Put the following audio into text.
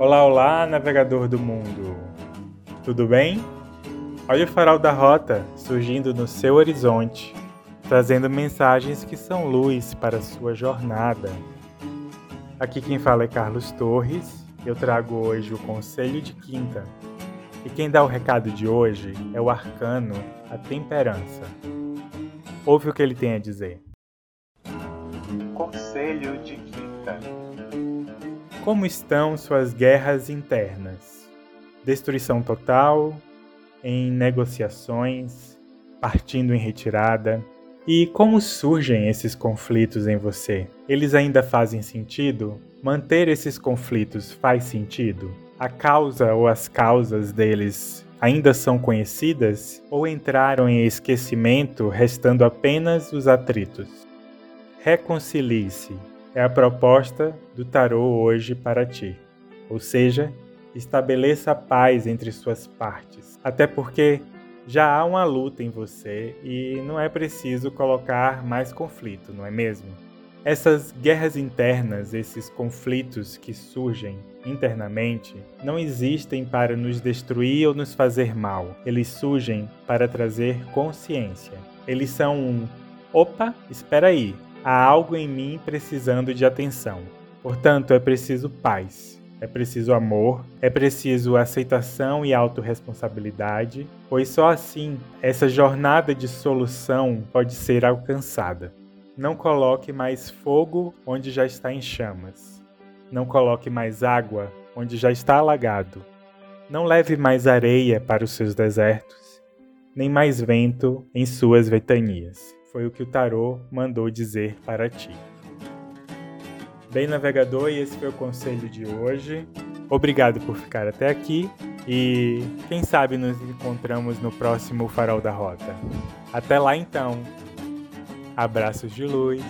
Olá, olá, navegador do mundo. Tudo bem? Olha o farol da rota surgindo no seu horizonte, trazendo mensagens que são luz para sua jornada. Aqui quem fala é Carlos Torres. Eu trago hoje o Conselho de Quinta. E quem dá o recado de hoje é o arcano, a temperança. Ouve o que ele tem a dizer. Conselho de Quinta. Como estão suas guerras internas? Destruição total, em negociações, partindo em retirada? E como surgem esses conflitos em você? Eles ainda fazem sentido? Manter esses conflitos faz sentido? A causa ou as causas deles ainda são conhecidas ou entraram em esquecimento, restando apenas os atritos? Reconcilie-se é a proposta do tarô hoje para ti. Ou seja, estabeleça paz entre suas partes. Até porque já há uma luta em você e não é preciso colocar mais conflito, não é mesmo? Essas guerras internas, esses conflitos que surgem internamente, não existem para nos destruir ou nos fazer mal. Eles surgem para trazer consciência. Eles são um opa, espera aí, há algo em mim precisando de atenção. Portanto, é preciso paz, é preciso amor, é preciso aceitação e autorresponsabilidade, pois só assim essa jornada de solução pode ser alcançada. Não coloque mais fogo onde já está em chamas. Não coloque mais água onde já está alagado. Não leve mais areia para os seus desertos, nem mais vento em suas ventanias. Foi o que o tarô mandou dizer para ti. Bem, navegador, e esse foi o conselho de hoje. Obrigado por ficar até aqui e quem sabe nos encontramos no próximo Farol da Rota. Até lá então. Abraços de luz